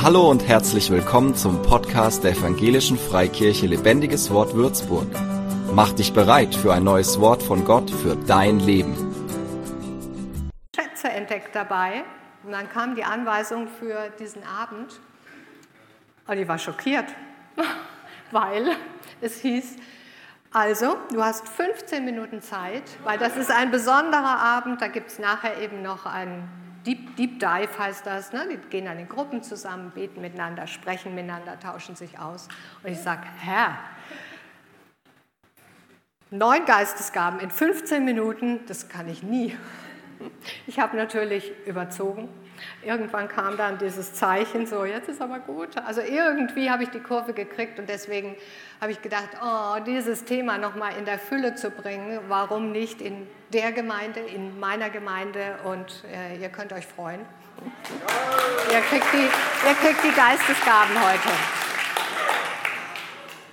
Hallo und herzlich willkommen zum Podcast der Evangelischen Freikirche Lebendiges Wort Würzburg. Mach dich bereit für ein neues Wort von Gott für dein Leben. Schätze entdeckt dabei und dann kam die Anweisung für diesen Abend und ich war schockiert, weil es hieß, also, du hast 15 Minuten Zeit, weil das ist ein besonderer Abend, da gibt es nachher eben noch einen Deep, Deep Dive heißt das, ne? die gehen dann in Gruppen zusammen, beten miteinander, sprechen miteinander, tauschen sich aus. Und ich sage, Herr, neun Geistesgaben in 15 Minuten, das kann ich nie. Ich habe natürlich überzogen. Irgendwann kam dann dieses Zeichen, so jetzt ist aber gut. Also irgendwie habe ich die Kurve gekriegt und deswegen habe ich gedacht, oh, dieses Thema nochmal in der Fülle zu bringen, warum nicht in der Gemeinde, in meiner Gemeinde und äh, ihr könnt euch freuen. Ihr kriegt, die, ihr kriegt die Geistesgaben heute.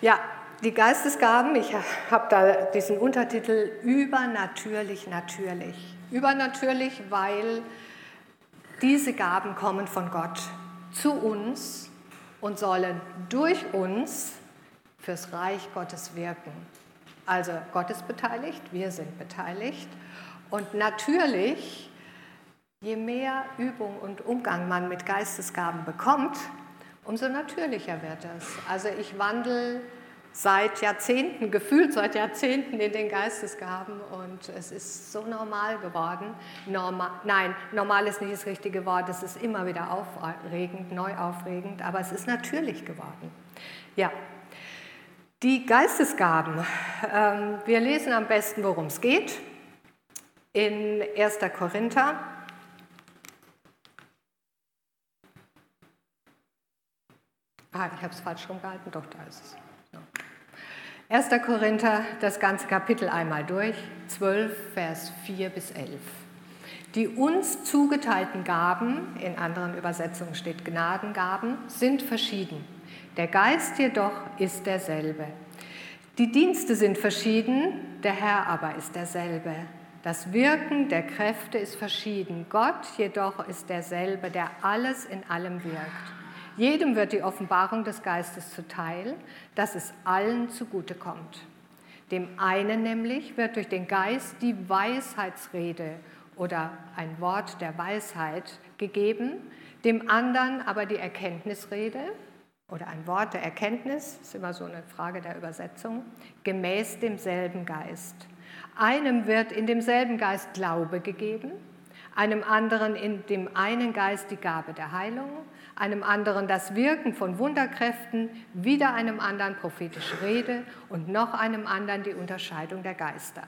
Ja, die Geistesgaben, ich habe da diesen Untertitel Übernatürlich, natürlich. Übernatürlich, weil diese Gaben kommen von Gott zu uns und sollen durch uns fürs Reich Gottes wirken. Also Gott ist beteiligt, wir sind beteiligt. Und natürlich, je mehr Übung und Umgang man mit Geistesgaben bekommt, umso natürlicher wird es. Also ich wandle seit Jahrzehnten, gefühlt seit Jahrzehnten in den Geistesgaben und es ist so normal geworden. Normal, nein, normal ist nicht das richtige Wort, es ist immer wieder aufregend, neu aufregend, aber es ist natürlich geworden. Ja, die Geistesgaben. Ähm, wir lesen am besten, worum es geht, in 1. Korinther. Ah, ich habe es falsch rumgehalten, doch, da ist es. 1. Korinther, das ganze Kapitel einmal durch, 12, Vers 4 bis 11. Die uns zugeteilten Gaben, in anderen Übersetzungen steht Gnadengaben, sind verschieden. Der Geist jedoch ist derselbe. Die Dienste sind verschieden, der Herr aber ist derselbe. Das Wirken der Kräfte ist verschieden. Gott jedoch ist derselbe, der alles in allem wirkt. Jedem wird die Offenbarung des Geistes zuteil, dass es allen zugutekommt. Dem einen nämlich wird durch den Geist die Weisheitsrede oder ein Wort der Weisheit gegeben, dem anderen aber die Erkenntnisrede oder ein Wort der Erkenntnis, ist immer so eine Frage der Übersetzung, gemäß demselben Geist. Einem wird in demselben Geist Glaube gegeben, einem anderen in dem einen Geist die Gabe der Heilung, einem anderen das Wirken von Wunderkräften, wieder einem anderen prophetische Rede und noch einem anderen die Unterscheidung der Geister.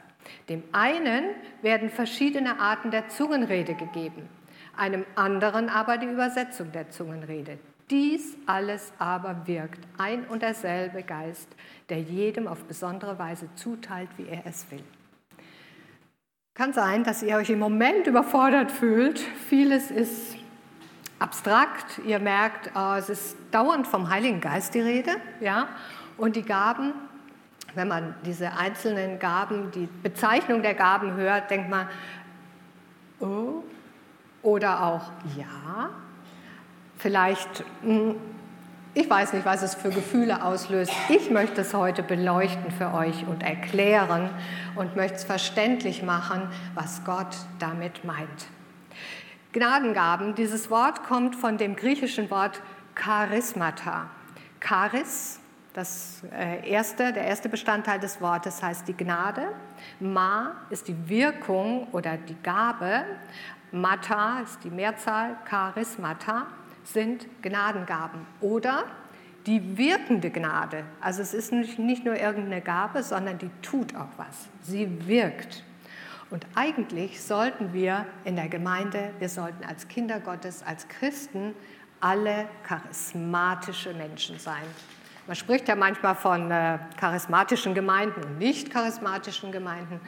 Dem einen werden verschiedene Arten der Zungenrede gegeben, einem anderen aber die Übersetzung der Zungenrede. Dies alles aber wirkt ein und derselbe Geist, der jedem auf besondere Weise zuteilt, wie er es will. Kann sein, dass ihr euch im Moment überfordert fühlt. Vieles ist abstrakt. Ihr merkt, äh, es ist dauernd vom Heiligen Geist die Rede. Ja? Und die Gaben, wenn man diese einzelnen Gaben, die Bezeichnung der Gaben hört, denkt man, oh, oder auch ja. Vielleicht, hm, ich weiß nicht, was es für Gefühle auslöst. Ich möchte es heute beleuchten für euch und erklären und möchte es verständlich machen, was Gott damit meint. Gnadengaben, dieses Wort kommt von dem griechischen Wort Charismata. Charis, das äh, erste, der erste Bestandteil des Wortes heißt die Gnade. Ma ist die Wirkung oder die Gabe. Mata ist die Mehrzahl. Charismata sind Gnadengaben oder die wirkende Gnade. Also es ist nicht nur irgendeine Gabe, sondern die tut auch was. Sie wirkt. Und eigentlich sollten wir in der Gemeinde, wir sollten als Kinder Gottes, als Christen alle charismatische Menschen sein. Man spricht ja manchmal von äh, charismatischen Gemeinden und nicht charismatischen Gemeinden.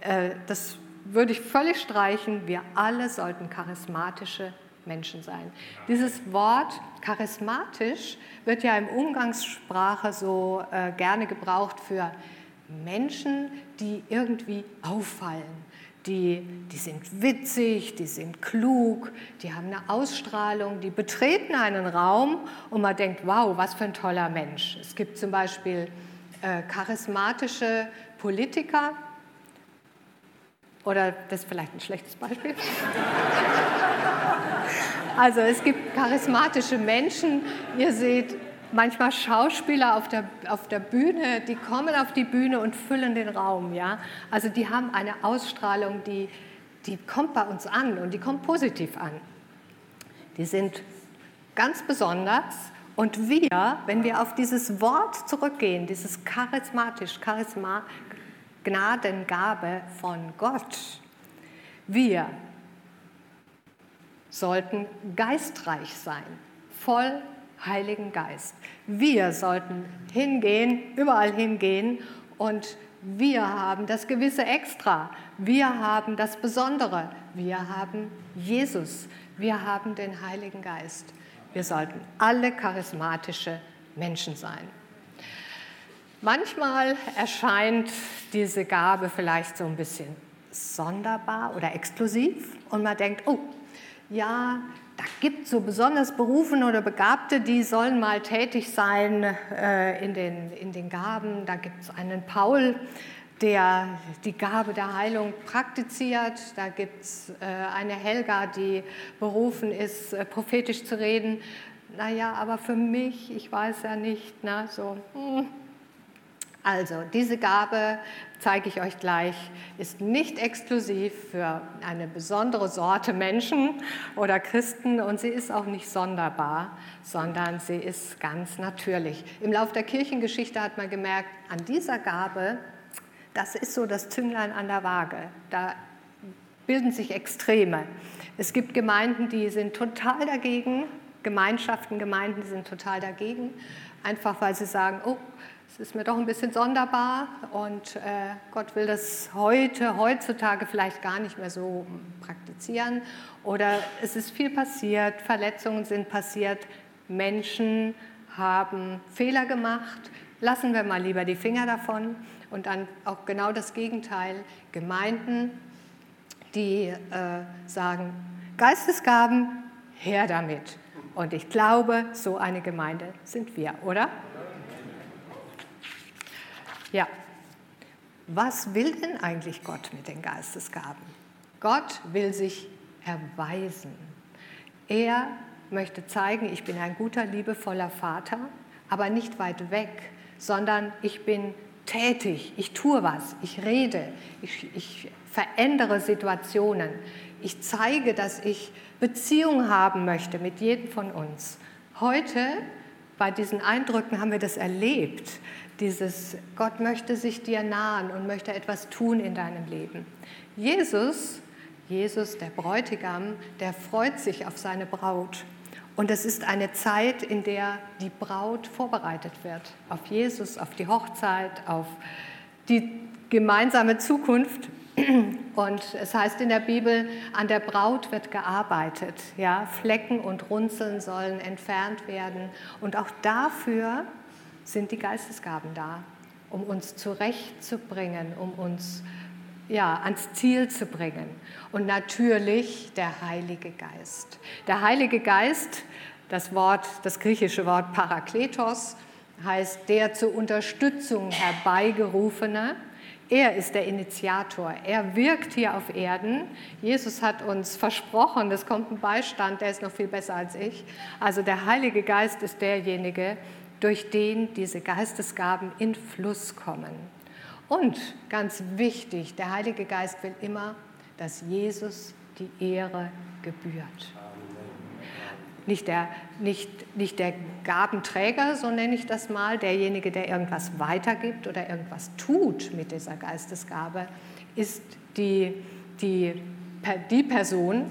Äh, das würde ich völlig streichen. Wir alle sollten charismatische Menschen sein. Dieses Wort charismatisch wird ja im Umgangssprache so äh, gerne gebraucht für Menschen, die irgendwie auffallen, die, die sind witzig, die sind klug, die haben eine Ausstrahlung, die betreten einen Raum und man denkt, wow, was für ein toller Mensch. Es gibt zum Beispiel äh, charismatische Politiker, oder das ist vielleicht ein schlechtes Beispiel. Also es gibt charismatische Menschen. Ihr seht manchmal Schauspieler auf der, auf der Bühne, die kommen auf die Bühne und füllen den Raum. Ja? Also die haben eine Ausstrahlung, die, die kommt bei uns an und die kommt positiv an. Die sind ganz besonders. Und wir, wenn wir auf dieses Wort zurückgehen, dieses charismatisch, Charisma, Gnadengabe von Gott, wir sollten geistreich sein, voll Heiligen Geist. Wir sollten hingehen, überall hingehen und wir haben das gewisse Extra. Wir haben das Besondere. Wir haben Jesus. Wir haben den Heiligen Geist. Wir sollten alle charismatische Menschen sein. Manchmal erscheint diese Gabe vielleicht so ein bisschen sonderbar oder exklusiv und man denkt, oh, ja, da gibt es so besonders Berufene oder Begabte, die sollen mal tätig sein äh, in, den, in den Gaben. Da gibt es einen Paul, der die Gabe der Heilung praktiziert. Da gibt es äh, eine Helga, die berufen ist, äh, prophetisch zu reden. Naja, aber für mich, ich weiß ja nicht, na, so. Hm also, diese Gabe, zeige ich euch gleich, ist nicht exklusiv für eine besondere Sorte Menschen oder Christen und sie ist auch nicht sonderbar, sondern sie ist ganz natürlich. Im Laufe der Kirchengeschichte hat man gemerkt, an dieser Gabe, das ist so das Zünglein an der Waage. Da bilden sich Extreme. Es gibt Gemeinden, die sind total dagegen, Gemeinschaften, Gemeinden sind total dagegen, einfach weil sie sagen, oh, ist mir doch ein bisschen sonderbar und äh, Gott will das heute, heutzutage vielleicht gar nicht mehr so praktizieren. Oder es ist viel passiert, Verletzungen sind passiert, Menschen haben Fehler gemacht, lassen wir mal lieber die Finger davon. Und dann auch genau das Gegenteil, Gemeinden, die äh, sagen, Geistesgaben, her damit. Und ich glaube, so eine Gemeinde sind wir, oder? Ja, was will denn eigentlich Gott mit den Geistesgaben? Gott will sich erweisen. Er möchte zeigen, ich bin ein guter, liebevoller Vater, aber nicht weit weg, sondern ich bin tätig, ich tue was, ich rede, ich, ich verändere Situationen, ich zeige, dass ich Beziehung haben möchte mit jedem von uns. Heute bei diesen Eindrücken haben wir das erlebt, dieses Gott möchte sich dir nahen und möchte etwas tun in deinem Leben. Jesus, Jesus, der Bräutigam, der freut sich auf seine Braut. Und es ist eine Zeit, in der die Braut vorbereitet wird auf Jesus, auf die Hochzeit, auf die gemeinsame Zukunft. Und es heißt in der Bibel, an der Braut wird gearbeitet. Ja? Flecken und Runzeln sollen entfernt werden. Und auch dafür sind die Geistesgaben da, um uns zurechtzubringen, um uns ja, ans Ziel zu bringen. Und natürlich der Heilige Geist. Der Heilige Geist, das Wort, das griechische Wort Parakletos, heißt der zur Unterstützung herbeigerufene. Er ist der Initiator. Er wirkt hier auf Erden. Jesus hat uns versprochen, es kommt ein Beistand, der ist noch viel besser als ich. Also der Heilige Geist ist derjenige, durch den diese Geistesgaben in Fluss kommen. Und ganz wichtig, der Heilige Geist will immer, dass Jesus die Ehre gebührt. Nicht der, nicht, nicht der Gabenträger, so nenne ich das mal, derjenige, der irgendwas weitergibt oder irgendwas tut mit dieser Geistesgabe, ist die, die, die Person,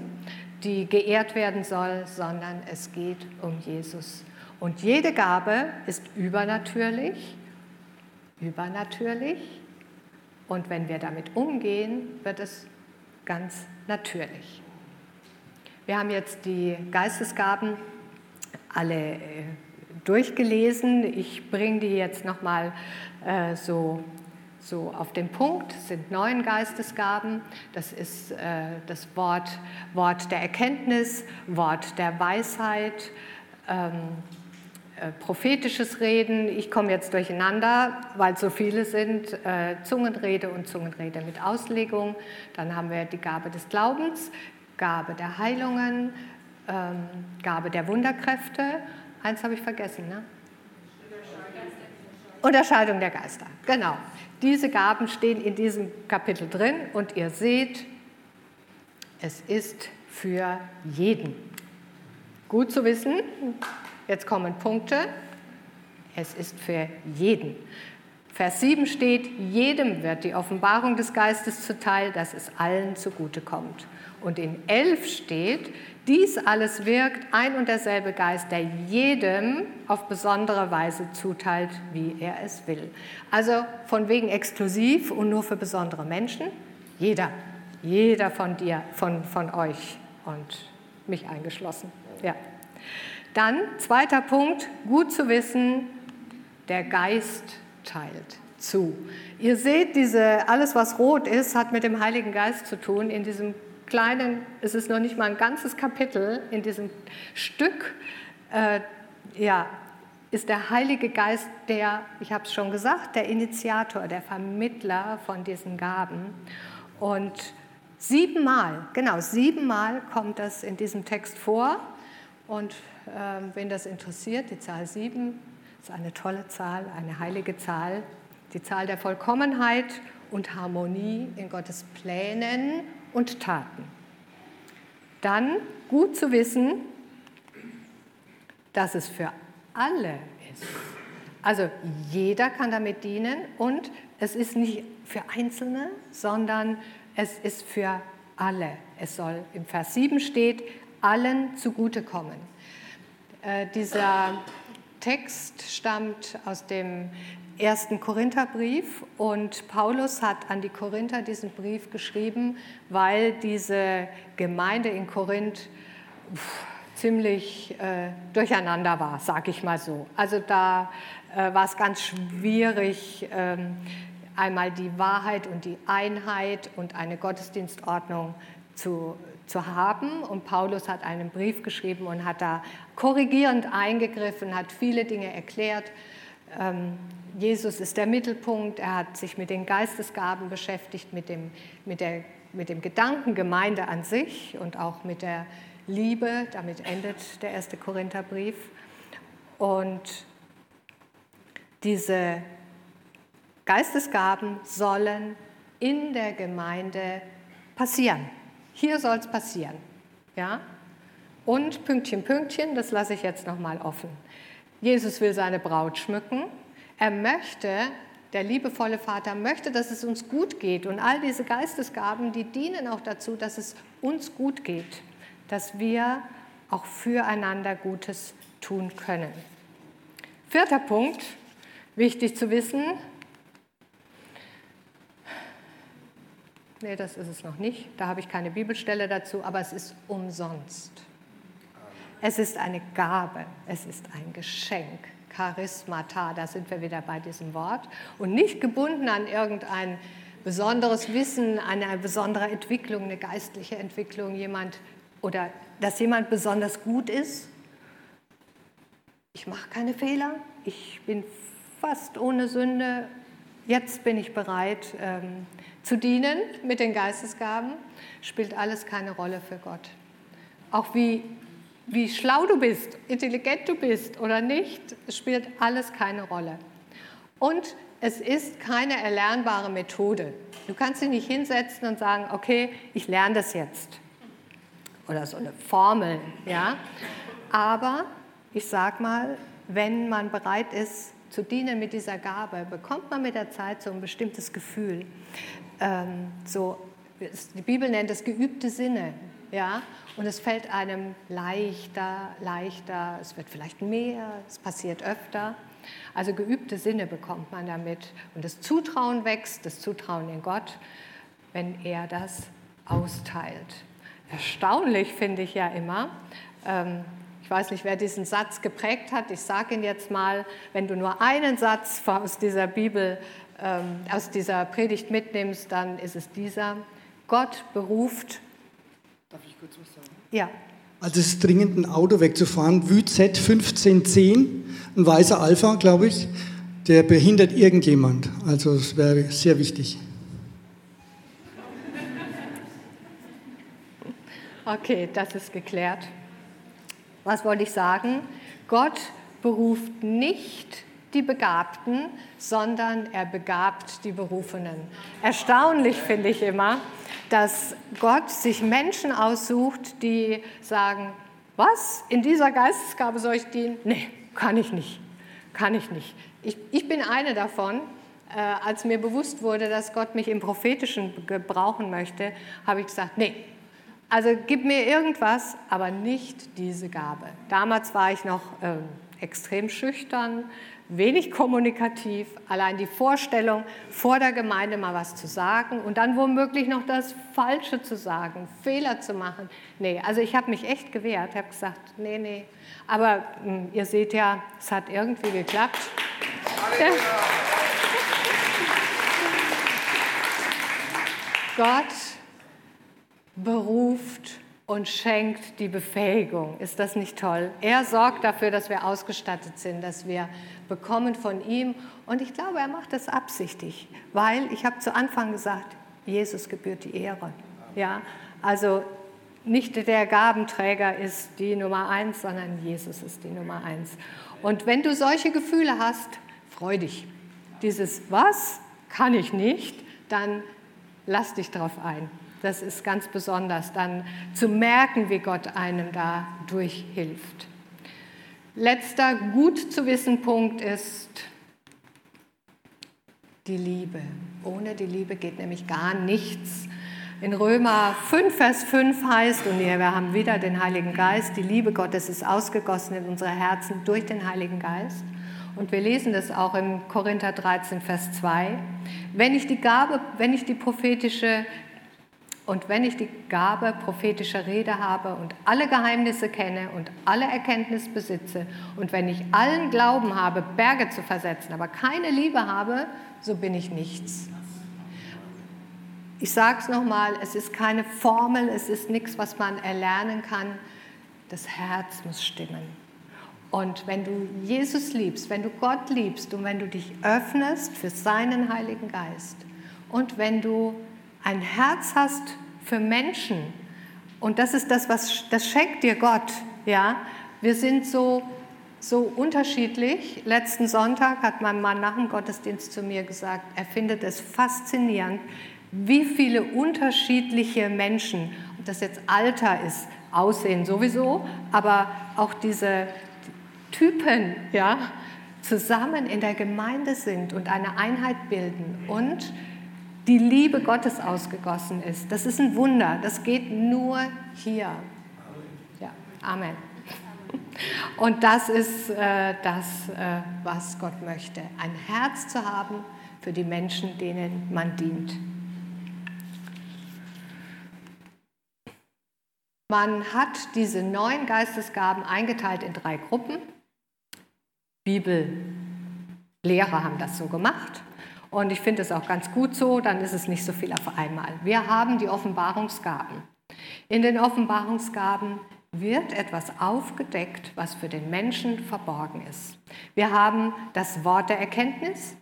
die geehrt werden soll, sondern es geht um Jesus und jede Gabe ist übernatürlich, übernatürlich. Und wenn wir damit umgehen, wird es ganz natürlich. Wir haben jetzt die Geistesgaben alle äh, durchgelesen. Ich bringe die jetzt nochmal äh, so, so auf den Punkt, es sind neun Geistesgaben. Das ist äh, das Wort, Wort der Erkenntnis, Wort der Weisheit, ähm, äh, prophetisches Reden. Ich komme jetzt durcheinander, weil so viele sind. Äh, Zungenrede und Zungenrede mit Auslegung. Dann haben wir die Gabe des Glaubens, Gabe der Heilungen, ähm, Gabe der Wunderkräfte. Eins habe ich vergessen, ne? Unterscheidung der Geister, genau. Diese Gaben stehen in diesem Kapitel drin und ihr seht, es ist für jeden. Gut zu wissen, jetzt kommen Punkte, es ist für jeden. Vers 7 steht, jedem wird die Offenbarung des Geistes zuteil, dass es allen zugutekommt. Und in 11 steht, dies alles wirkt ein und derselbe Geist, der jedem auf besondere Weise zuteilt, wie er es will. Also von wegen exklusiv und nur für besondere Menschen. Jeder, jeder von dir, von, von euch und mich eingeschlossen. Ja. Dann zweiter Punkt, gut zu wissen, der Geist teilt zu. Ihr seht, diese, alles was rot ist, hat mit dem Heiligen Geist zu tun in diesem kleinen, es ist noch nicht mal ein ganzes Kapitel in diesem Stück, äh, ja, ist der Heilige Geist der, ich habe es schon gesagt, der Initiator, der Vermittler von diesen Gaben. Und siebenmal, genau, siebenmal kommt das in diesem Text vor. Und äh, wen das interessiert, die Zahl sieben ist eine tolle Zahl, eine heilige Zahl, die Zahl der Vollkommenheit und Harmonie in Gottes Plänen und Taten. Dann gut zu wissen, dass es für alle ist. Also jeder kann damit dienen und es ist nicht für Einzelne, sondern es ist für alle. Es soll im Vers 7 steht, allen zugutekommen. Äh, dieser Text stammt aus dem ersten Korintherbrief und Paulus hat an die Korinther diesen Brief geschrieben, weil diese Gemeinde in Korinth pff, ziemlich äh, durcheinander war, sage ich mal so. Also da äh, war es ganz schwierig, ähm, einmal die Wahrheit und die Einheit und eine Gottesdienstordnung zu, zu haben. Und Paulus hat einen Brief geschrieben und hat da korrigierend eingegriffen, hat viele Dinge erklärt. Ähm, Jesus ist der Mittelpunkt, er hat sich mit den Geistesgaben beschäftigt, mit dem, mit, der, mit dem Gedanken Gemeinde an sich und auch mit der Liebe. Damit endet der erste Korintherbrief. Und diese Geistesgaben sollen in der Gemeinde passieren. Hier soll es passieren. Ja? Und Pünktchen, Pünktchen, das lasse ich jetzt nochmal offen. Jesus will seine Braut schmücken er möchte, der liebevolle Vater möchte, dass es uns gut geht. Und all diese Geistesgaben, die dienen auch dazu, dass es uns gut geht, dass wir auch füreinander Gutes tun können. Vierter Punkt, wichtig zu wissen. Nee, das ist es noch nicht. Da habe ich keine Bibelstelle dazu, aber es ist umsonst. Es ist eine Gabe, es ist ein Geschenk. Charismata, da sind wir wieder bei diesem Wort, und nicht gebunden an irgendein besonderes Wissen, eine besondere Entwicklung, eine geistliche Entwicklung, jemand oder dass jemand besonders gut ist. Ich mache keine Fehler, ich bin fast ohne Sünde, jetzt bin ich bereit ähm, zu dienen mit den Geistesgaben, spielt alles keine Rolle für Gott. Auch wie wie schlau du bist, intelligent du bist oder nicht, spielt alles keine Rolle. Und es ist keine erlernbare Methode. Du kannst dich nicht hinsetzen und sagen, okay, ich lerne das jetzt. Oder so eine Formel, ja. Aber ich sag mal, wenn man bereit ist zu dienen mit dieser Gabe, bekommt man mit der Zeit so ein bestimmtes Gefühl. Ähm, so, die Bibel nennt es geübte Sinne. Ja? Und es fällt einem leichter, leichter, es wird vielleicht mehr, es passiert öfter. Also geübte Sinne bekommt man damit. Und das Zutrauen wächst, das Zutrauen in Gott, wenn er das austeilt. Erstaunlich finde ich ja immer, ähm, ich weiß nicht, wer diesen Satz geprägt hat. Ich sage ihn jetzt mal. Wenn du nur einen Satz aus dieser Bibel, ähm, aus dieser Predigt mitnimmst, dann ist es dieser. Gott beruft. Darf ich kurz was sagen? Ja. Also es ist dringend, ein Auto wegzufahren. WZ 1510, ein weißer Alpha, glaube ich, der behindert irgendjemand. Also es wäre sehr wichtig. Okay, das ist geklärt. Was wollte ich sagen? Gott beruft nicht die Begabten, sondern er begabt die Berufenen. Erstaunlich finde ich immer, dass Gott sich Menschen aussucht, die sagen, was, in dieser Geistesgabe soll ich dienen? Nee, kann ich nicht, kann ich nicht. Ich, ich bin eine davon. Äh, als mir bewusst wurde, dass Gott mich im Prophetischen gebrauchen möchte, habe ich gesagt, nee, also gib mir irgendwas, aber nicht diese Gabe. Damals war ich noch äh, extrem schüchtern, wenig kommunikativ, allein die Vorstellung, vor der Gemeinde mal was zu sagen und dann womöglich noch das Falsche zu sagen, Fehler zu machen. Nee, also ich habe mich echt gewehrt, habe gesagt, nee, nee. Aber mh, hm, ihr seht ja, es hat irgendwie geklappt. Ja. Gott beruft und schenkt die Befähigung. Ist das nicht toll? Er sorgt dafür, dass wir ausgestattet sind, dass wir bekommen von ihm. Und ich glaube, er macht das absichtlich, weil ich habe zu Anfang gesagt, Jesus gebührt die Ehre. Ja, also nicht der Gabenträger ist die Nummer eins, sondern Jesus ist die Nummer eins. Und wenn du solche Gefühle hast, freu dich. Dieses Was kann ich nicht, dann lass dich darauf ein. Das ist ganz besonders, dann zu merken, wie Gott einem da durchhilft. Letzter gut zu wissen Punkt ist die Liebe. Ohne die Liebe geht nämlich gar nichts. In Römer 5, Vers 5 heißt, und wir haben wieder den Heiligen Geist, die Liebe Gottes ist ausgegossen in unsere Herzen durch den Heiligen Geist. Und wir lesen das auch im Korinther 13, Vers 2. Wenn ich die Gabe, wenn ich die prophetische und wenn ich die Gabe prophetischer Rede habe und alle Geheimnisse kenne und alle Erkenntnis besitze und wenn ich allen Glauben habe, Berge zu versetzen, aber keine Liebe habe, so bin ich nichts. Ich sage es nochmal, es ist keine Formel, es ist nichts, was man erlernen kann. Das Herz muss stimmen. Und wenn du Jesus liebst, wenn du Gott liebst und wenn du dich öffnest für seinen Heiligen Geist und wenn du ein Herz hast für Menschen. Und das ist das, was das schenkt dir Gott. Ja, wir sind so so unterschiedlich. Letzten Sonntag hat mein Mann nach dem Gottesdienst zu mir gesagt, er findet es faszinierend, wie viele unterschiedliche Menschen, ob das jetzt Alter ist, Aussehen sowieso, aber auch diese Typen, ja, zusammen in der Gemeinde sind und eine Einheit bilden und die Liebe Gottes ausgegossen ist. Das ist ein Wunder. Das geht nur hier. Ja, Amen. Und das ist äh, das, äh, was Gott möchte. Ein Herz zu haben für die Menschen, denen man dient. Man hat diese neun Geistesgaben eingeteilt in drei Gruppen. Bibellehrer haben das so gemacht. Und ich finde es auch ganz gut so, dann ist es nicht so viel auf einmal. Wir haben die Offenbarungsgaben. In den Offenbarungsgaben wird etwas aufgedeckt, was für den Menschen verborgen ist. Wir haben das Wort der Erkenntnis,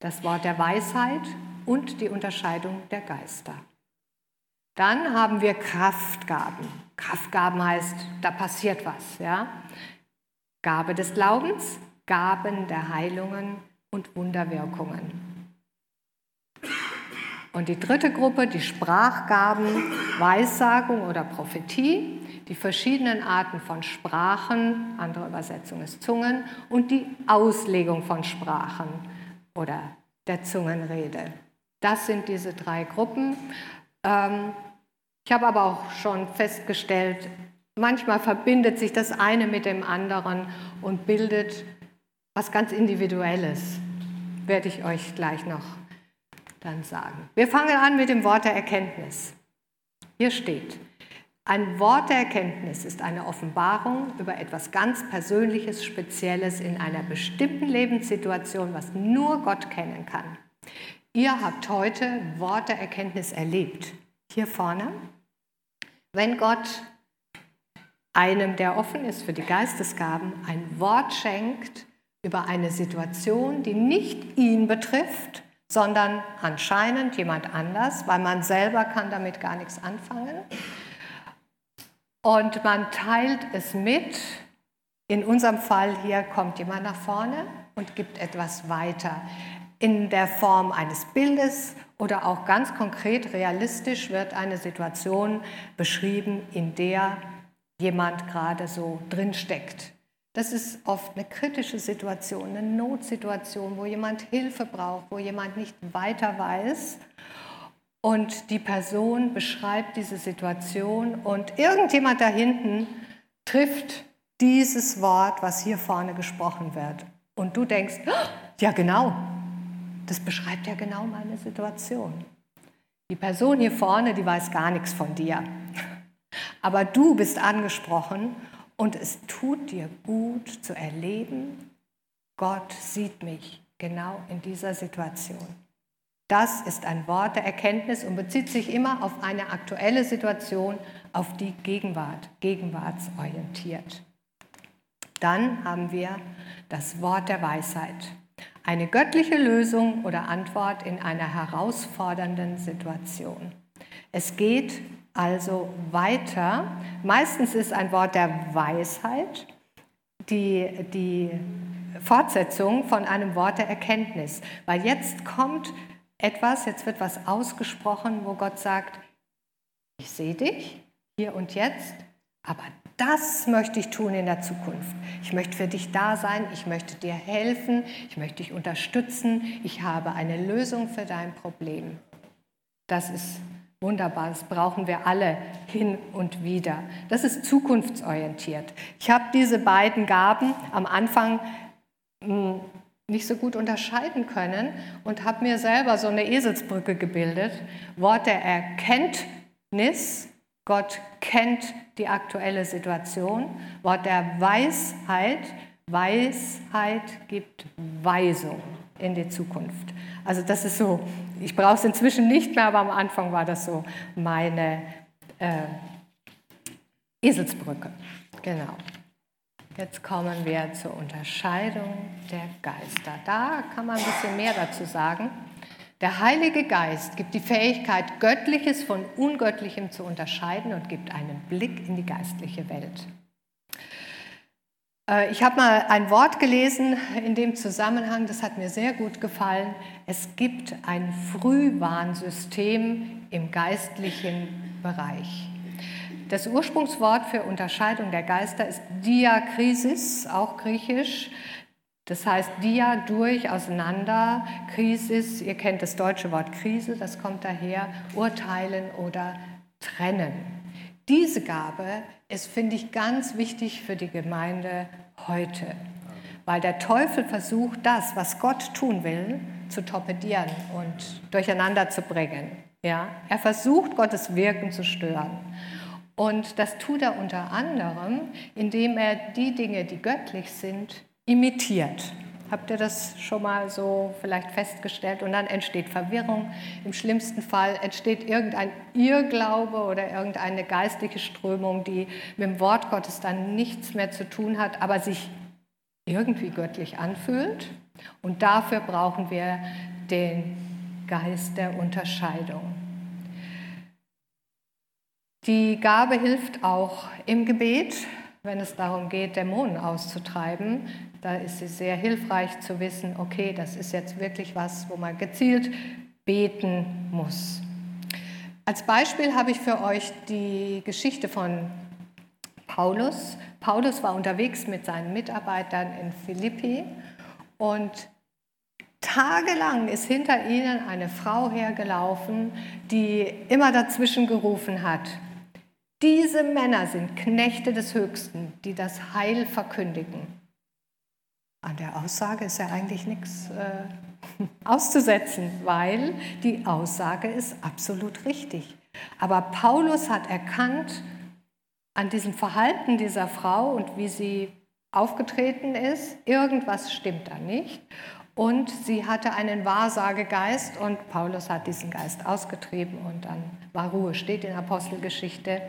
das Wort der Weisheit und die Unterscheidung der Geister. Dann haben wir Kraftgaben. Kraftgaben heißt, da passiert was. Ja? Gabe des Glaubens, Gaben der Heilungen und Wunderwirkungen. Und die dritte Gruppe, die Sprachgaben, Weissagung oder Prophetie, die verschiedenen Arten von Sprachen, andere Übersetzung ist Zungen, und die Auslegung von Sprachen oder der Zungenrede. Das sind diese drei Gruppen. Ähm, ich habe aber auch schon festgestellt, manchmal verbindet sich das eine mit dem anderen und bildet was ganz Individuelles. Werde ich euch gleich noch dann sagen. Wir fangen an mit dem Wort der Erkenntnis. Hier steht, Ein Wort der Erkenntnis ist eine Offenbarung über etwas ganz Persönliches, Spezielles in einer bestimmten Lebenssituation, was nur Gott kennen kann. Ihr habt heute Wort der Erkenntnis erlebt. Hier vorne. Wenn Gott einem, der offen ist für die Geistesgaben, ein Wort schenkt über eine Situation, die nicht ihn betrifft, sondern anscheinend jemand anders, weil man selber kann damit gar nichts anfangen, und man teilt es mit. In unserem Fall hier kommt jemand nach vorne und gibt etwas weiter in der Form eines Bildes oder auch ganz konkret realistisch wird eine Situation beschrieben, in der jemand gerade so drinsteckt. Das ist oft eine kritische Situation, eine Notsituation, wo jemand Hilfe braucht, wo jemand nicht weiter weiß und die Person beschreibt diese Situation und irgendjemand da hinten trifft dieses Wort, was hier vorne gesprochen wird. Und du denkst, ja genau, das beschreibt ja genau meine Situation. Die Person hier vorne, die weiß gar nichts von dir. Aber du bist angesprochen und es tut dir gut zu erleben, Gott sieht mich genau in dieser Situation. Das ist ein Wort der Erkenntnis und bezieht sich immer auf eine aktuelle Situation, auf die Gegenwart, gegenwartsorientiert. Dann haben wir das Wort der Weisheit. Eine göttliche Lösung oder Antwort in einer herausfordernden Situation. Es geht also weiter. Meistens ist ein Wort der Weisheit die, die Fortsetzung von einem Wort der Erkenntnis, weil jetzt kommt etwas, jetzt wird was ausgesprochen, wo Gott sagt, ich sehe dich hier und jetzt, aber das möchte ich tun in der Zukunft. Ich möchte für dich da sein, ich möchte dir helfen, ich möchte dich unterstützen, ich habe eine Lösung für dein Problem. Das ist wunderbar, das brauchen wir alle hin und wieder. Das ist zukunftsorientiert. Ich habe diese beiden Gaben am Anfang hm, nicht so gut unterscheiden können und habe mir selber so eine Eselsbrücke gebildet. Wort der Erkenntnis, Gott kennt die aktuelle Situation. Wort der Weisheit, Weisheit gibt Weisung in die Zukunft. Also das ist so, ich brauche es inzwischen nicht mehr, aber am Anfang war das so meine äh, Eselsbrücke. Genau. Jetzt kommen wir zur Unterscheidung der Geister. Da kann man ein bisschen mehr dazu sagen. Der Heilige Geist gibt die Fähigkeit, Göttliches von Ungöttlichem zu unterscheiden und gibt einen Blick in die geistliche Welt. Äh, ich habe mal ein Wort gelesen in dem Zusammenhang, das hat mir sehr gut gefallen. Es gibt ein Frühwarnsystem im geistlichen Bereich. Das Ursprungswort für Unterscheidung der Geister ist Diakrisis, auch griechisch. Das heißt dia durch, auseinander, Krisis, ihr kennt das deutsche Wort Krise, das kommt daher, urteilen oder trennen. Diese Gabe ist, finde ich, ganz wichtig für die Gemeinde heute, weil der Teufel versucht, das, was Gott tun will, zu torpedieren und durcheinander zu bringen. Ja? Er versucht, Gottes Wirken zu stören. Und das tut er unter anderem, indem er die Dinge, die göttlich sind, imitiert. Habt ihr das schon mal so vielleicht festgestellt? Und dann entsteht Verwirrung. Im schlimmsten Fall entsteht irgendein Irrglaube oder irgendeine geistliche Strömung, die mit dem Wort Gottes dann nichts mehr zu tun hat, aber sich irgendwie göttlich anfühlt. Und dafür brauchen wir den Geist der Unterscheidung. Die Gabe hilft auch im Gebet, wenn es darum geht, Dämonen auszutreiben. Da ist sie sehr hilfreich zu wissen, okay, das ist jetzt wirklich was, wo man gezielt beten muss. Als Beispiel habe ich für euch die Geschichte von Paulus. Paulus war unterwegs mit seinen Mitarbeitern in Philippi und tagelang ist hinter ihnen eine Frau hergelaufen, die immer dazwischen gerufen hat. Diese Männer sind Knechte des Höchsten, die das Heil verkündigen. An der Aussage ist ja eigentlich nichts äh, auszusetzen, weil die Aussage ist absolut richtig. Aber Paulus hat erkannt, an diesem Verhalten dieser Frau und wie sie aufgetreten ist. Irgendwas stimmt da nicht. Und sie hatte einen Wahrsagegeist und Paulus hat diesen Geist ausgetrieben und dann war Ruhe, steht in Apostelgeschichte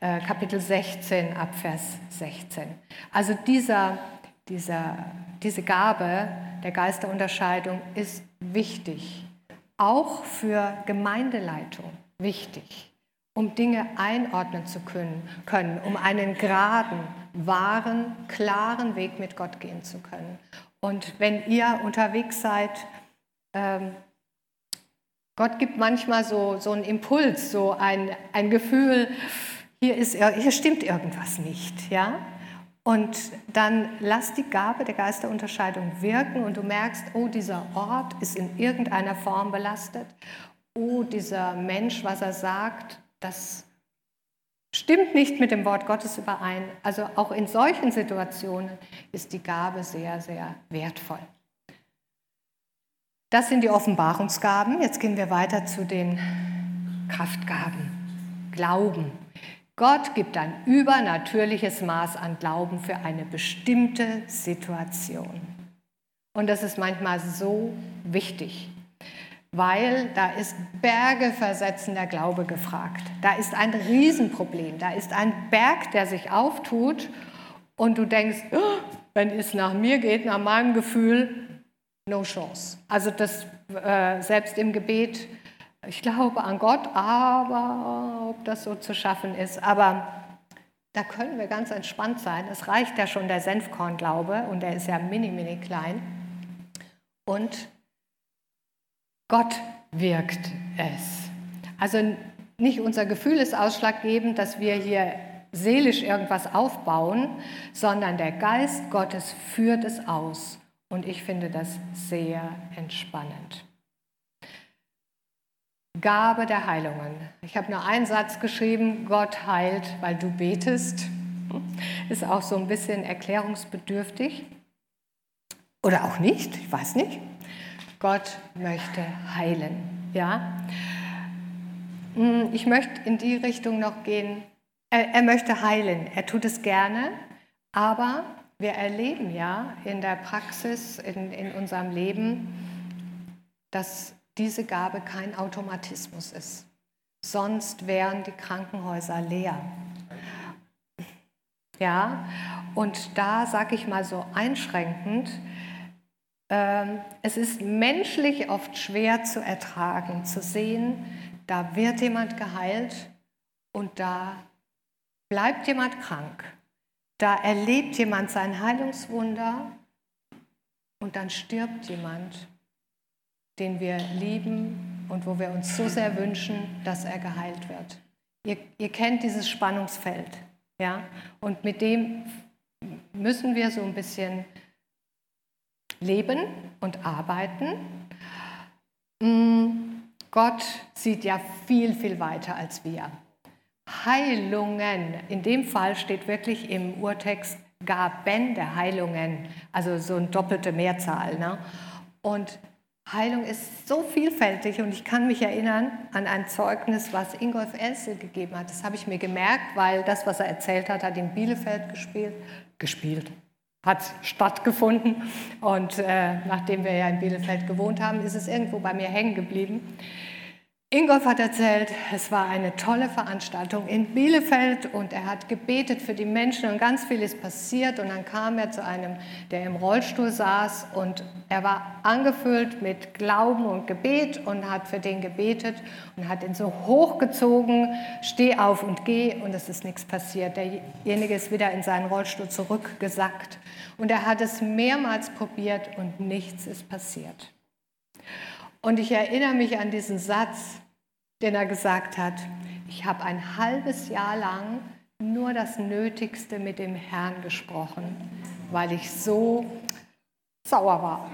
äh, Kapitel 16 ab Vers 16. Also dieser, dieser, diese Gabe der Geisterunterscheidung ist wichtig, auch für Gemeindeleitung wichtig, um Dinge einordnen zu können, können um einen geraden, wahren, klaren Weg mit Gott gehen zu können. Und wenn ihr unterwegs seid, ähm, Gott gibt manchmal so, so einen Impuls, so ein, ein Gefühl, hier, ist, hier stimmt irgendwas nicht. Ja? Und dann lass die Gabe der Geisterunterscheidung wirken und du merkst, oh, dieser Ort ist in irgendeiner Form belastet. Oh, dieser Mensch, was er sagt, das stimmt nicht mit dem Wort Gottes überein. Also auch in solchen Situationen ist die Gabe sehr, sehr wertvoll. Das sind die Offenbarungsgaben. Jetzt gehen wir weiter zu den Kraftgaben. Glauben. Gott gibt ein übernatürliches Maß an Glauben für eine bestimmte Situation. Und das ist manchmal so wichtig weil da ist bergeversetzender Glaube gefragt. Da ist ein Riesenproblem, da ist ein Berg, der sich auftut und du denkst, oh, wenn es nach mir geht, nach meinem Gefühl, no chance. Also das äh, selbst im Gebet, ich glaube an Gott, aber ob das so zu schaffen ist, aber da können wir ganz entspannt sein. Es reicht ja schon der Senfkornglaube und der ist ja mini, mini klein. Und Gott wirkt es. Also nicht unser Gefühl ist ausschlaggebend, dass wir hier seelisch irgendwas aufbauen, sondern der Geist Gottes führt es aus. Und ich finde das sehr entspannend. Gabe der Heilungen. Ich habe nur einen Satz geschrieben, Gott heilt, weil du betest. Ist auch so ein bisschen erklärungsbedürftig. Oder auch nicht, ich weiß nicht. Gott möchte heilen. Ja? Hm, ich möchte in die Richtung noch gehen. Er, er möchte heilen. Er tut es gerne, aber wir erleben ja in der Praxis, in, in unserem Leben, dass diese Gabe kein Automatismus ist. Sonst wären die Krankenhäuser leer. Ja, und da sage ich mal so einschränkend, ähm, es ist menschlich oft schwer zu ertragen, zu sehen, da wird jemand geheilt und da bleibt jemand krank. Da erlebt jemand sein Heilungswunder und dann stirbt jemand, den wir lieben und wo wir uns so sehr wünschen, dass er geheilt wird. Ihr, ihr kennt dieses Spannungsfeld, ja? Und mit dem müssen wir so ein bisschen leben und arbeiten. Mm, Gott sieht ja viel, viel weiter als wir. Heilungen, in dem Fall steht wirklich im Urtext Gaben der Heilungen, also so eine doppelte Mehrzahl. Ne? Und Heilung ist so vielfältig und ich kann mich erinnern an ein Zeugnis, was Ingolf Elsel gegeben hat. Das habe ich mir gemerkt, weil das, was er erzählt hat, hat in Bielefeld gespielt, gespielt, hat stattgefunden. Und äh, nachdem wir ja in Bielefeld gewohnt haben, ist es irgendwo bei mir hängen geblieben. Ingolf hat erzählt, es war eine tolle Veranstaltung in Bielefeld und er hat gebetet für die Menschen und ganz viel ist passiert und dann kam er zu einem, der im Rollstuhl saß und er war angefüllt mit Glauben und Gebet und hat für den gebetet und hat ihn so hochgezogen, steh auf und geh und es ist nichts passiert. Derjenige ist wieder in seinen Rollstuhl zurückgesackt und er hat es mehrmals probiert und nichts ist passiert. Und ich erinnere mich an diesen Satz, den er gesagt hat, ich habe ein halbes Jahr lang nur das Nötigste mit dem Herrn gesprochen, weil ich so sauer war.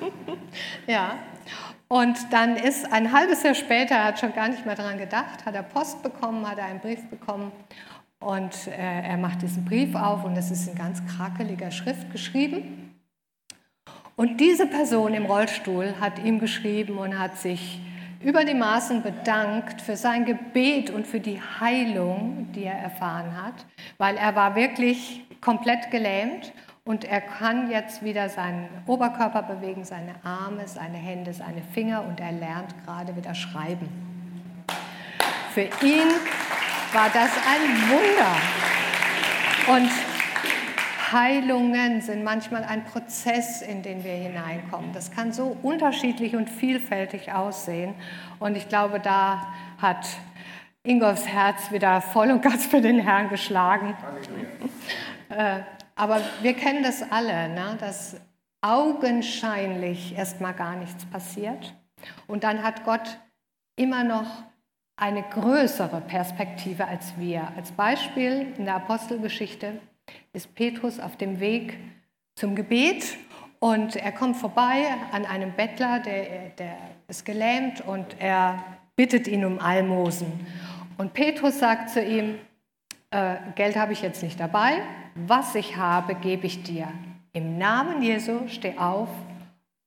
ja. Und dann ist ein halbes Jahr später, er hat schon gar nicht mehr daran gedacht, hat er Post bekommen, hat er einen Brief bekommen und äh, er macht diesen Brief auf und es ist in ganz krakeliger Schrift geschrieben. Und diese Person im Rollstuhl hat ihm geschrieben und hat sich über die Maßen bedankt für sein Gebet und für die Heilung, die er erfahren hat, weil er war wirklich komplett gelähmt und er kann jetzt wieder seinen Oberkörper bewegen, seine Arme, seine Hände, seine Finger und er lernt gerade wieder schreiben. Für ihn war das ein Wunder. Und Heilungen sind manchmal ein Prozess, in den wir hineinkommen. Das kann so unterschiedlich und vielfältig aussehen. Und ich glaube, da hat Ingolfs Herz wieder voll und ganz für den Herrn geschlagen. Äh, aber wir kennen das alle, ne? dass augenscheinlich erstmal gar nichts passiert. Und dann hat Gott immer noch eine größere Perspektive als wir. Als Beispiel in der Apostelgeschichte ist Petrus auf dem Weg zum Gebet und er kommt vorbei an einem Bettler, der, der ist gelähmt und er bittet ihn um Almosen. Und Petrus sagt zu ihm, äh, Geld habe ich jetzt nicht dabei, was ich habe, gebe ich dir. Im Namen Jesu steh auf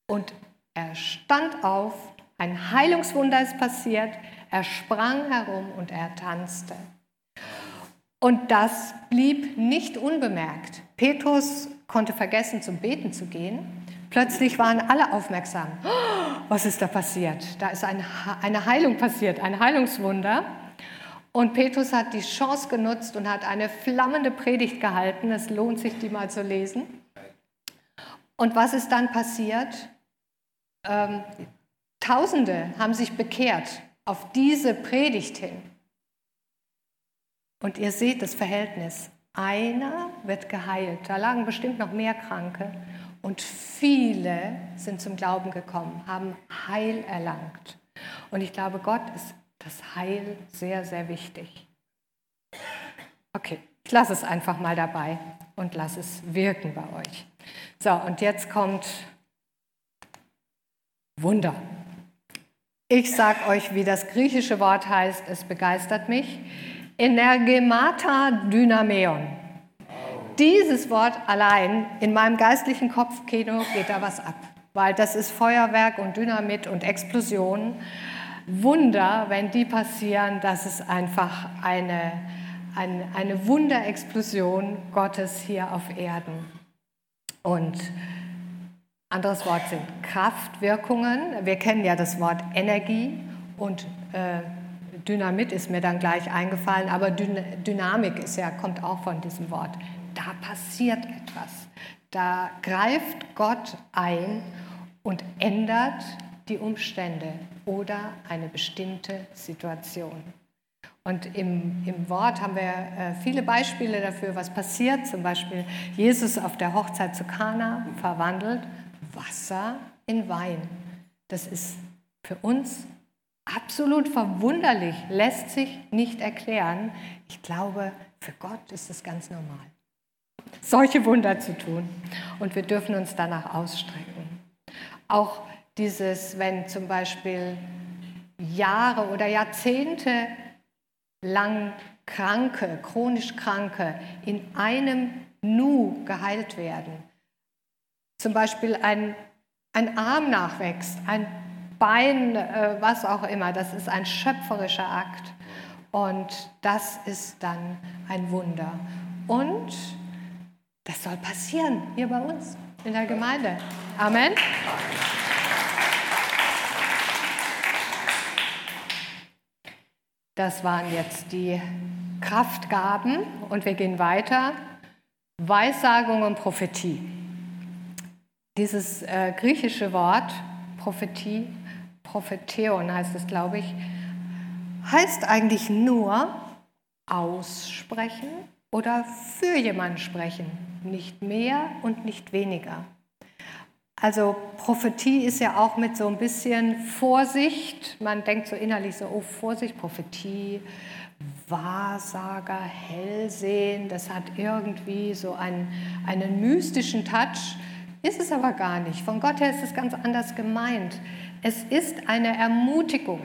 und er stand auf, ein Heilungswunder ist passiert, er sprang herum und er tanzte. Und das blieb nicht unbemerkt. Petrus konnte vergessen, zum Beten zu gehen. Plötzlich waren alle aufmerksam. Was ist da passiert? Da ist eine Heilung passiert, ein Heilungswunder. Und Petrus hat die Chance genutzt und hat eine flammende Predigt gehalten. Es lohnt sich, die mal zu lesen. Und was ist dann passiert? Ähm, Tausende haben sich bekehrt auf diese Predigt hin. Und ihr seht das Verhältnis. Einer wird geheilt. Da lagen bestimmt noch mehr Kranke. Und viele sind zum Glauben gekommen, haben Heil erlangt. Und ich glaube, Gott ist das Heil sehr, sehr wichtig. Okay, ich lasse es einfach mal dabei und lasse es wirken bei euch. So, und jetzt kommt Wunder. Ich sage euch, wie das griechische Wort heißt, es begeistert mich. Energemata Dynameon. Dieses Wort allein in meinem geistlichen Kopfkino geht da was ab, weil das ist Feuerwerk und Dynamit und Explosion. Wunder, wenn die passieren, das ist einfach eine, eine, eine Wunderexplosion Gottes hier auf Erden. Und anderes Wort sind Kraftwirkungen. Wir kennen ja das Wort Energie und äh, Dynamit ist mir dann gleich eingefallen, aber Dynamik ist ja, kommt auch von diesem Wort. Da passiert etwas. Da greift Gott ein und ändert die Umstände oder eine bestimmte Situation. Und im, im Wort haben wir äh, viele Beispiele dafür, was passiert. Zum Beispiel Jesus auf der Hochzeit zu Kana verwandelt Wasser in Wein. Das ist für uns absolut verwunderlich, lässt sich nicht erklären. Ich glaube, für Gott ist es ganz normal, solche Wunder zu tun. Und wir dürfen uns danach ausstrecken. Auch dieses, wenn zum Beispiel Jahre oder Jahrzehnte lang Kranke, chronisch Kranke in einem Nu geheilt werden. Zum Beispiel ein, ein Arm nachwächst, ein Bein, äh, was auch immer. Das ist ein schöpferischer Akt. Und das ist dann ein Wunder. Und das soll passieren hier bei uns in der Gemeinde. Amen. Das waren jetzt die Kraftgaben und wir gehen weiter. Weissagung und Prophetie. Dieses äh, griechische Wort Prophetie Propheteon heißt es, glaube ich, heißt eigentlich nur aussprechen oder für jemanden sprechen, nicht mehr und nicht weniger. Also Prophetie ist ja auch mit so ein bisschen Vorsicht, man denkt so innerlich so, oh Vorsicht, Prophetie, Wahrsager, Hellsehen, das hat irgendwie so einen, einen mystischen Touch, ist es aber gar nicht. Von Gott her ist es ganz anders gemeint. Es ist eine Ermutigung,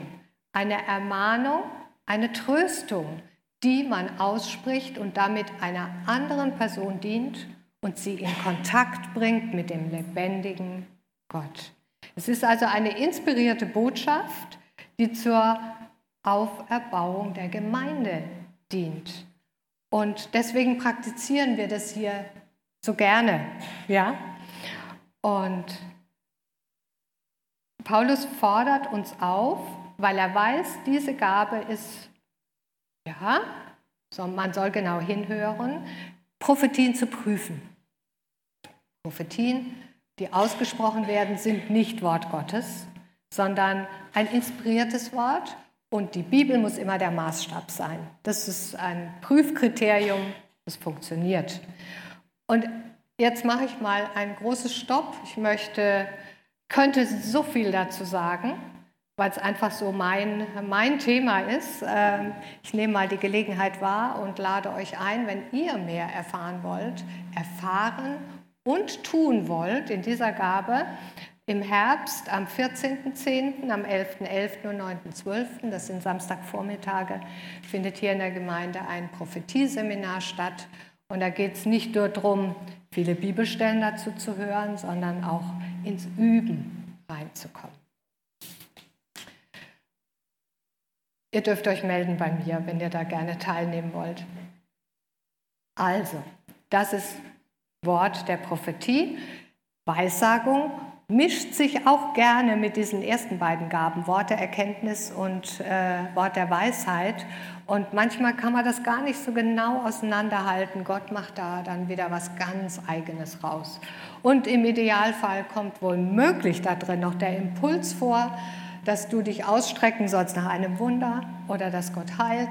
eine Ermahnung, eine Tröstung, die man ausspricht und damit einer anderen Person dient und sie in Kontakt bringt mit dem lebendigen Gott. Es ist also eine inspirierte Botschaft, die zur Auferbauung der Gemeinde dient. Und deswegen praktizieren wir das hier so gerne. Ja? Und Paulus fordert uns auf, weil er weiß, diese Gabe ist, ja, man soll genau hinhören, Prophetien zu prüfen. Prophetien, die ausgesprochen werden, sind nicht Wort Gottes, sondern ein inspiriertes Wort und die Bibel muss immer der Maßstab sein. Das ist ein Prüfkriterium, das funktioniert. Und jetzt mache ich mal einen großen Stopp. Ich möchte, könnte so viel dazu sagen, weil es einfach so mein, mein Thema ist. Ähm, ich nehme mal die Gelegenheit wahr und lade euch ein, wenn ihr mehr erfahren wollt, erfahren und tun wollt in dieser Gabe, im Herbst am 14.10., am 11.11. und 9.12., das sind Samstagvormittage, findet hier in der Gemeinde ein Prophethieseminar statt. Und da geht es nicht nur darum, viele Bibelstellen dazu zu hören, sondern auch ins Üben reinzukommen. Ihr dürft euch melden bei mir, wenn ihr da gerne teilnehmen wollt. Also, das ist Wort der Prophetie, Weissagung, mischt sich auch gerne mit diesen ersten beiden Gaben, Wort der Erkenntnis und äh, Wort der Weisheit. Und manchmal kann man das gar nicht so genau auseinanderhalten. Gott macht da dann wieder was ganz Eigenes raus. Und im Idealfall kommt wohl möglich da drin noch der Impuls vor, dass du dich ausstrecken sollst nach einem Wunder oder dass Gott heilt.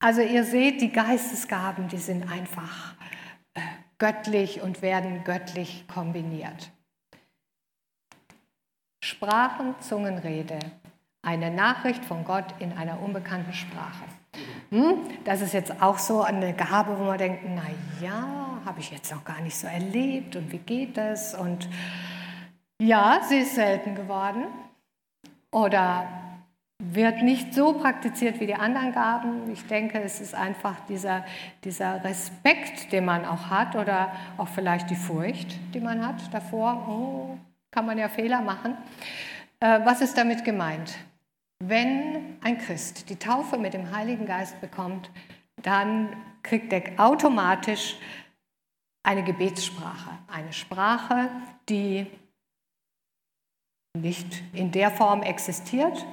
Also ihr seht, die Geistesgaben, die sind einfach äh, göttlich und werden göttlich kombiniert. Sprachen, Zungenrede, eine Nachricht von Gott in einer unbekannten Sprache. Hm? Das ist jetzt auch so eine Gabe, wo man denkt, na ja, habe ich jetzt noch gar nicht so erlebt und wie geht das? Und ja, sie ist selten geworden oder wird nicht so praktiziert wie die anderen Gaben. Ich denke, es ist einfach dieser, dieser Respekt, den man auch hat oder auch vielleicht die Furcht, die man hat davor. Oh, kann man ja Fehler machen. Äh, was ist damit gemeint? Wenn ein Christ die Taufe mit dem Heiligen Geist bekommt, dann kriegt er automatisch eine Gebetssprache, eine Sprache, die nicht in der Form existiert,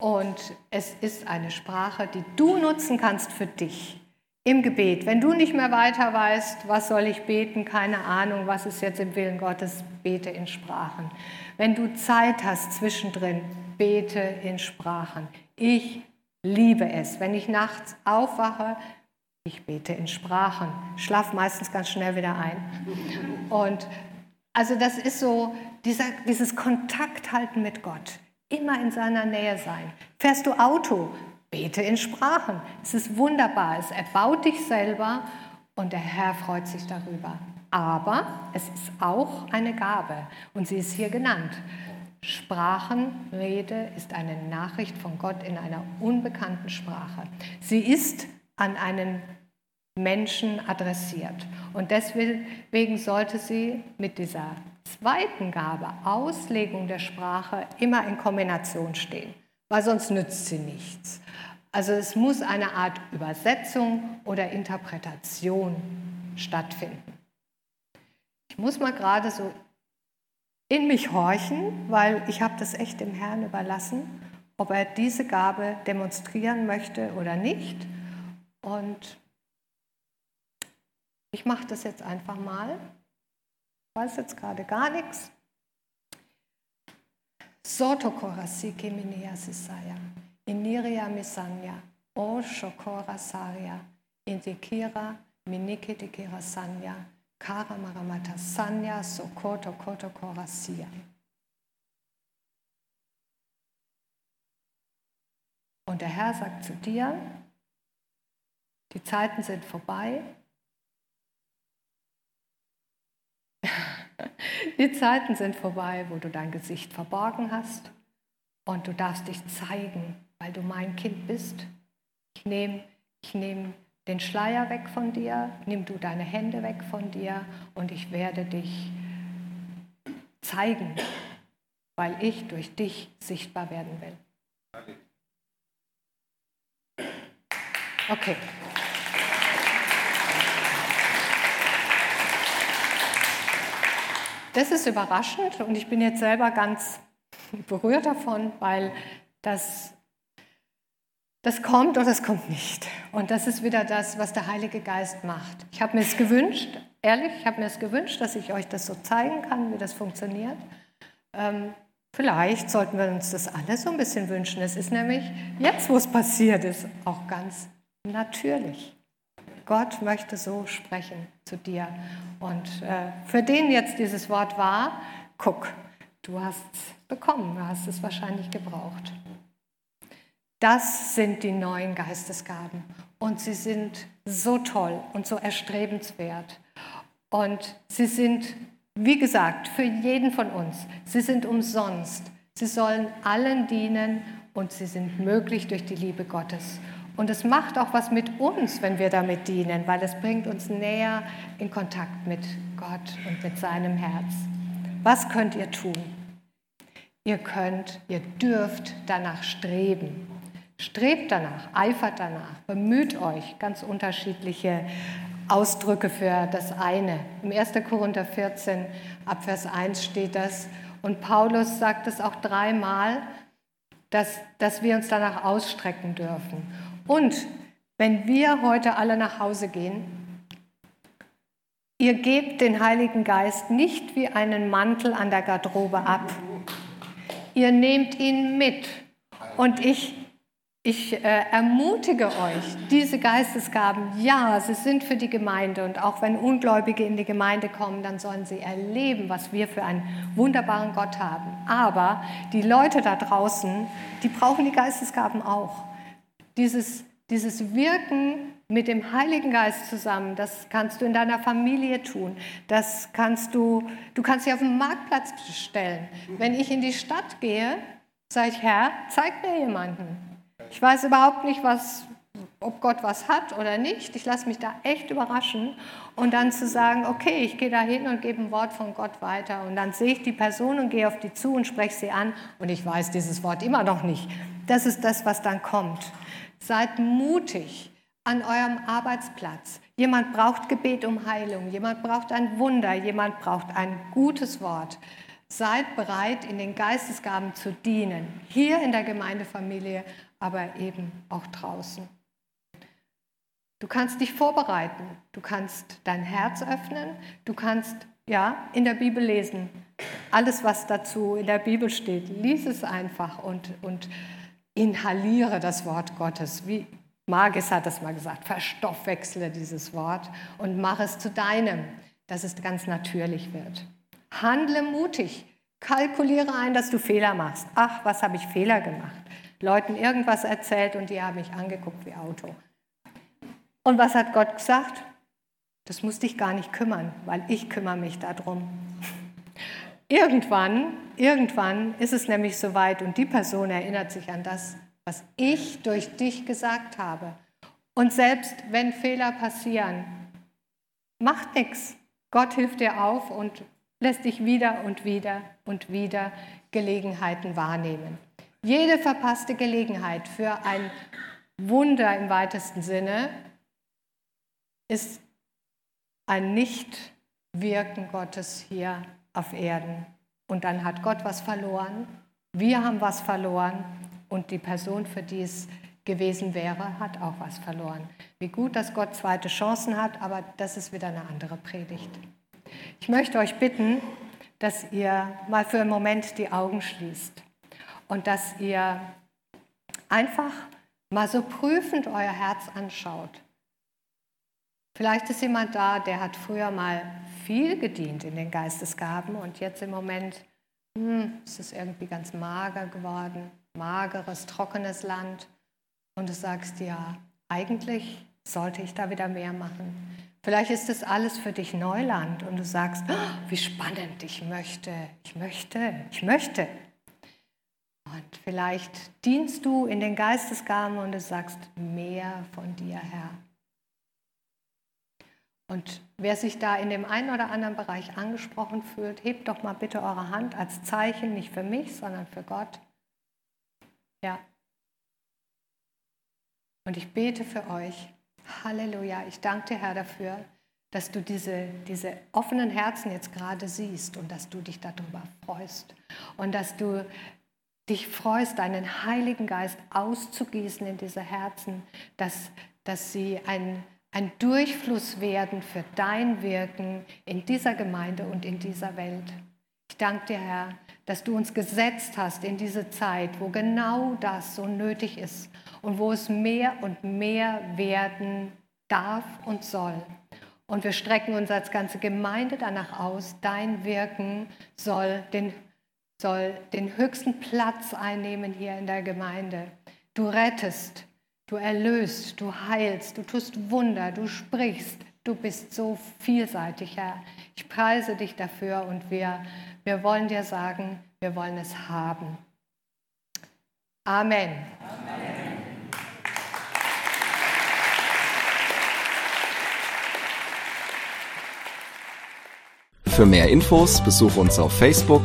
und es ist eine Sprache, die du nutzen kannst für dich im Gebet. Wenn du nicht mehr weiter weißt, was soll ich beten, keine Ahnung, was ist jetzt im Willen Gottes, bete in Sprachen. Wenn du Zeit hast zwischendrin, bete in Sprachen. Ich liebe es. Wenn ich nachts aufwache, ich bete in Sprachen. Schlaf meistens ganz schnell wieder ein. Und also das ist so dieser, dieses Kontakt halten mit Gott immer in seiner Nähe sein. Fährst du Auto, bete in Sprachen. Es ist wunderbar, es erbaut dich selber und der Herr freut sich darüber. Aber es ist auch eine Gabe und sie ist hier genannt. Sprachenrede ist eine Nachricht von Gott in einer unbekannten Sprache. Sie ist an einen Menschen adressiert. Und deswegen sollte sie mit dieser zweiten Gabe, Auslegung der Sprache, immer in Kombination stehen, weil sonst nützt sie nichts. Also es muss eine Art Übersetzung oder Interpretation stattfinden. Ich muss mal gerade so in mich horchen, weil ich habe das echt dem Herrn überlassen, ob er diese Gabe demonstrieren möchte oder nicht. Und ich mache das jetzt einfach mal weiß jetzt gerade gar nichts. Sotokorasike minia sisaya, iniria misanya, o shokora saria, indikira minikidikira sanya, kara maramata sanya, sokoto koto korasia. Und der Herr sagt zu dir, die Zeiten sind vorbei, Die Zeiten sind vorbei, wo du dein Gesicht verborgen hast und du darfst dich zeigen, weil du mein Kind bist. Ich nehme ich nehm den Schleier weg von dir, nimm du deine Hände weg von dir und ich werde dich zeigen, weil ich durch dich sichtbar werden will. Okay. Das ist überraschend und ich bin jetzt selber ganz berührt davon, weil das, das kommt oder es kommt nicht. Und das ist wieder das, was der Heilige Geist macht. Ich habe mir es gewünscht, ehrlich, ich habe mir es gewünscht, dass ich euch das so zeigen kann, wie das funktioniert. Ähm, vielleicht sollten wir uns das alle so ein bisschen wünschen. Es ist nämlich jetzt, wo es passiert ist, auch ganz natürlich. Gott möchte so sprechen zu dir. Und äh, für den jetzt dieses Wort war, guck, du hast es bekommen, du hast es wahrscheinlich gebraucht. Das sind die neuen Geistesgaben. Und sie sind so toll und so erstrebenswert. Und sie sind, wie gesagt, für jeden von uns. Sie sind umsonst. Sie sollen allen dienen und sie sind möglich durch die Liebe Gottes. Und es macht auch was mit uns, wenn wir damit dienen, weil es bringt uns näher in Kontakt mit Gott und mit seinem Herz. Was könnt ihr tun? Ihr könnt, ihr dürft danach streben. Strebt danach, eifert danach, bemüht euch, ganz unterschiedliche Ausdrücke für das eine. Im 1. Korinther 14 ab Vers 1 steht das. Und Paulus sagt es auch dreimal, dass, dass wir uns danach ausstrecken dürfen. Und wenn wir heute alle nach Hause gehen, ihr gebt den Heiligen Geist nicht wie einen Mantel an der Garderobe ab. Ihr nehmt ihn mit. Und ich ich äh, ermutige euch, diese Geistesgaben, ja, sie sind für die Gemeinde und auch wenn Ungläubige in die Gemeinde kommen, dann sollen sie erleben, was wir für einen wunderbaren Gott haben. Aber die Leute da draußen, die brauchen die Geistesgaben auch. Dieses, dieses Wirken mit dem Heiligen Geist zusammen, das kannst du in deiner Familie tun. Das kannst du, du kannst sie auf den Marktplatz stellen. Wenn ich in die Stadt gehe, sage ich, Herr, zeig mir jemanden. Ich weiß überhaupt nicht, was, ob Gott was hat oder nicht. Ich lasse mich da echt überraschen. Und dann zu sagen, okay, ich gehe da hin und gebe ein Wort von Gott weiter. Und dann sehe ich die Person und gehe auf die zu und spreche sie an. Und ich weiß dieses Wort immer noch nicht. Das ist das, was dann kommt. Seid mutig an eurem Arbeitsplatz. Jemand braucht Gebet um Heilung, jemand braucht ein Wunder, jemand braucht ein gutes Wort. Seid bereit, in den Geistesgaben zu dienen, hier in der Gemeindefamilie, aber eben auch draußen. Du kannst dich vorbereiten, du kannst dein Herz öffnen, du kannst ja in der Bibel lesen. Alles, was dazu in der Bibel steht, lies es einfach und, und inhaliere das Wort Gottes. Wie Magis hat das mal gesagt, verstoffwechsle dieses Wort und mach es zu deinem, dass es ganz natürlich wird. Handle mutig, kalkuliere ein, dass du Fehler machst. Ach, was habe ich Fehler gemacht? Leuten irgendwas erzählt und die haben mich angeguckt wie Auto. Und was hat Gott gesagt? Das muss dich gar nicht kümmern, weil ich kümmere mich darum. Irgendwann, irgendwann ist es nämlich soweit und die Person erinnert sich an das, was ich durch dich gesagt habe. Und selbst wenn Fehler passieren, macht nichts. Gott hilft dir auf und lässt dich wieder und wieder und wieder Gelegenheiten wahrnehmen. Jede verpasste Gelegenheit für ein Wunder im weitesten Sinne ist ein Nichtwirken Gottes hier auf Erden. Und dann hat Gott was verloren, wir haben was verloren und die Person, für die es gewesen wäre, hat auch was verloren. Wie gut, dass Gott zweite Chancen hat, aber das ist wieder eine andere Predigt. Ich möchte euch bitten, dass ihr mal für einen Moment die Augen schließt und dass ihr einfach mal so prüfend euer Herz anschaut. Vielleicht ist jemand da, der hat früher mal viel gedient in den Geistesgaben und jetzt im Moment hm, ist es irgendwie ganz mager geworden, mageres, trockenes Land. Und du sagst ja, eigentlich sollte ich da wieder mehr machen. Vielleicht ist das alles für dich Neuland und du sagst, oh, wie spannend, ich möchte, ich möchte, ich möchte. Und vielleicht dienst du in den Geistesgaben und du sagst mehr von dir, Herr. Und wer sich da in dem einen oder anderen Bereich angesprochen fühlt, hebt doch mal bitte eure Hand als Zeichen, nicht für mich, sondern für Gott. Ja, Und ich bete für euch. Halleluja. Ich danke dir, Herr, dafür, dass du diese, diese offenen Herzen jetzt gerade siehst und dass du dich darüber freust. Und dass du dich freust, deinen Heiligen Geist auszugießen in diese Herzen, dass, dass sie ein, ein Durchfluss werden für dein Wirken in dieser Gemeinde und in dieser Welt. Ich danke dir, Herr, dass du uns gesetzt hast in diese Zeit, wo genau das so nötig ist und wo es mehr und mehr werden darf und soll. Und wir strecken uns als ganze Gemeinde danach aus, dein Wirken soll den, soll den höchsten Platz einnehmen hier in der Gemeinde. Du rettest, du erlöst, du heilst, du tust Wunder, du sprichst, du bist so vielseitig, Herr. Ich preise dich dafür und wir, wir wollen dir sagen, wir wollen es haben. Amen. Amen. Für mehr Infos besuche uns auf Facebook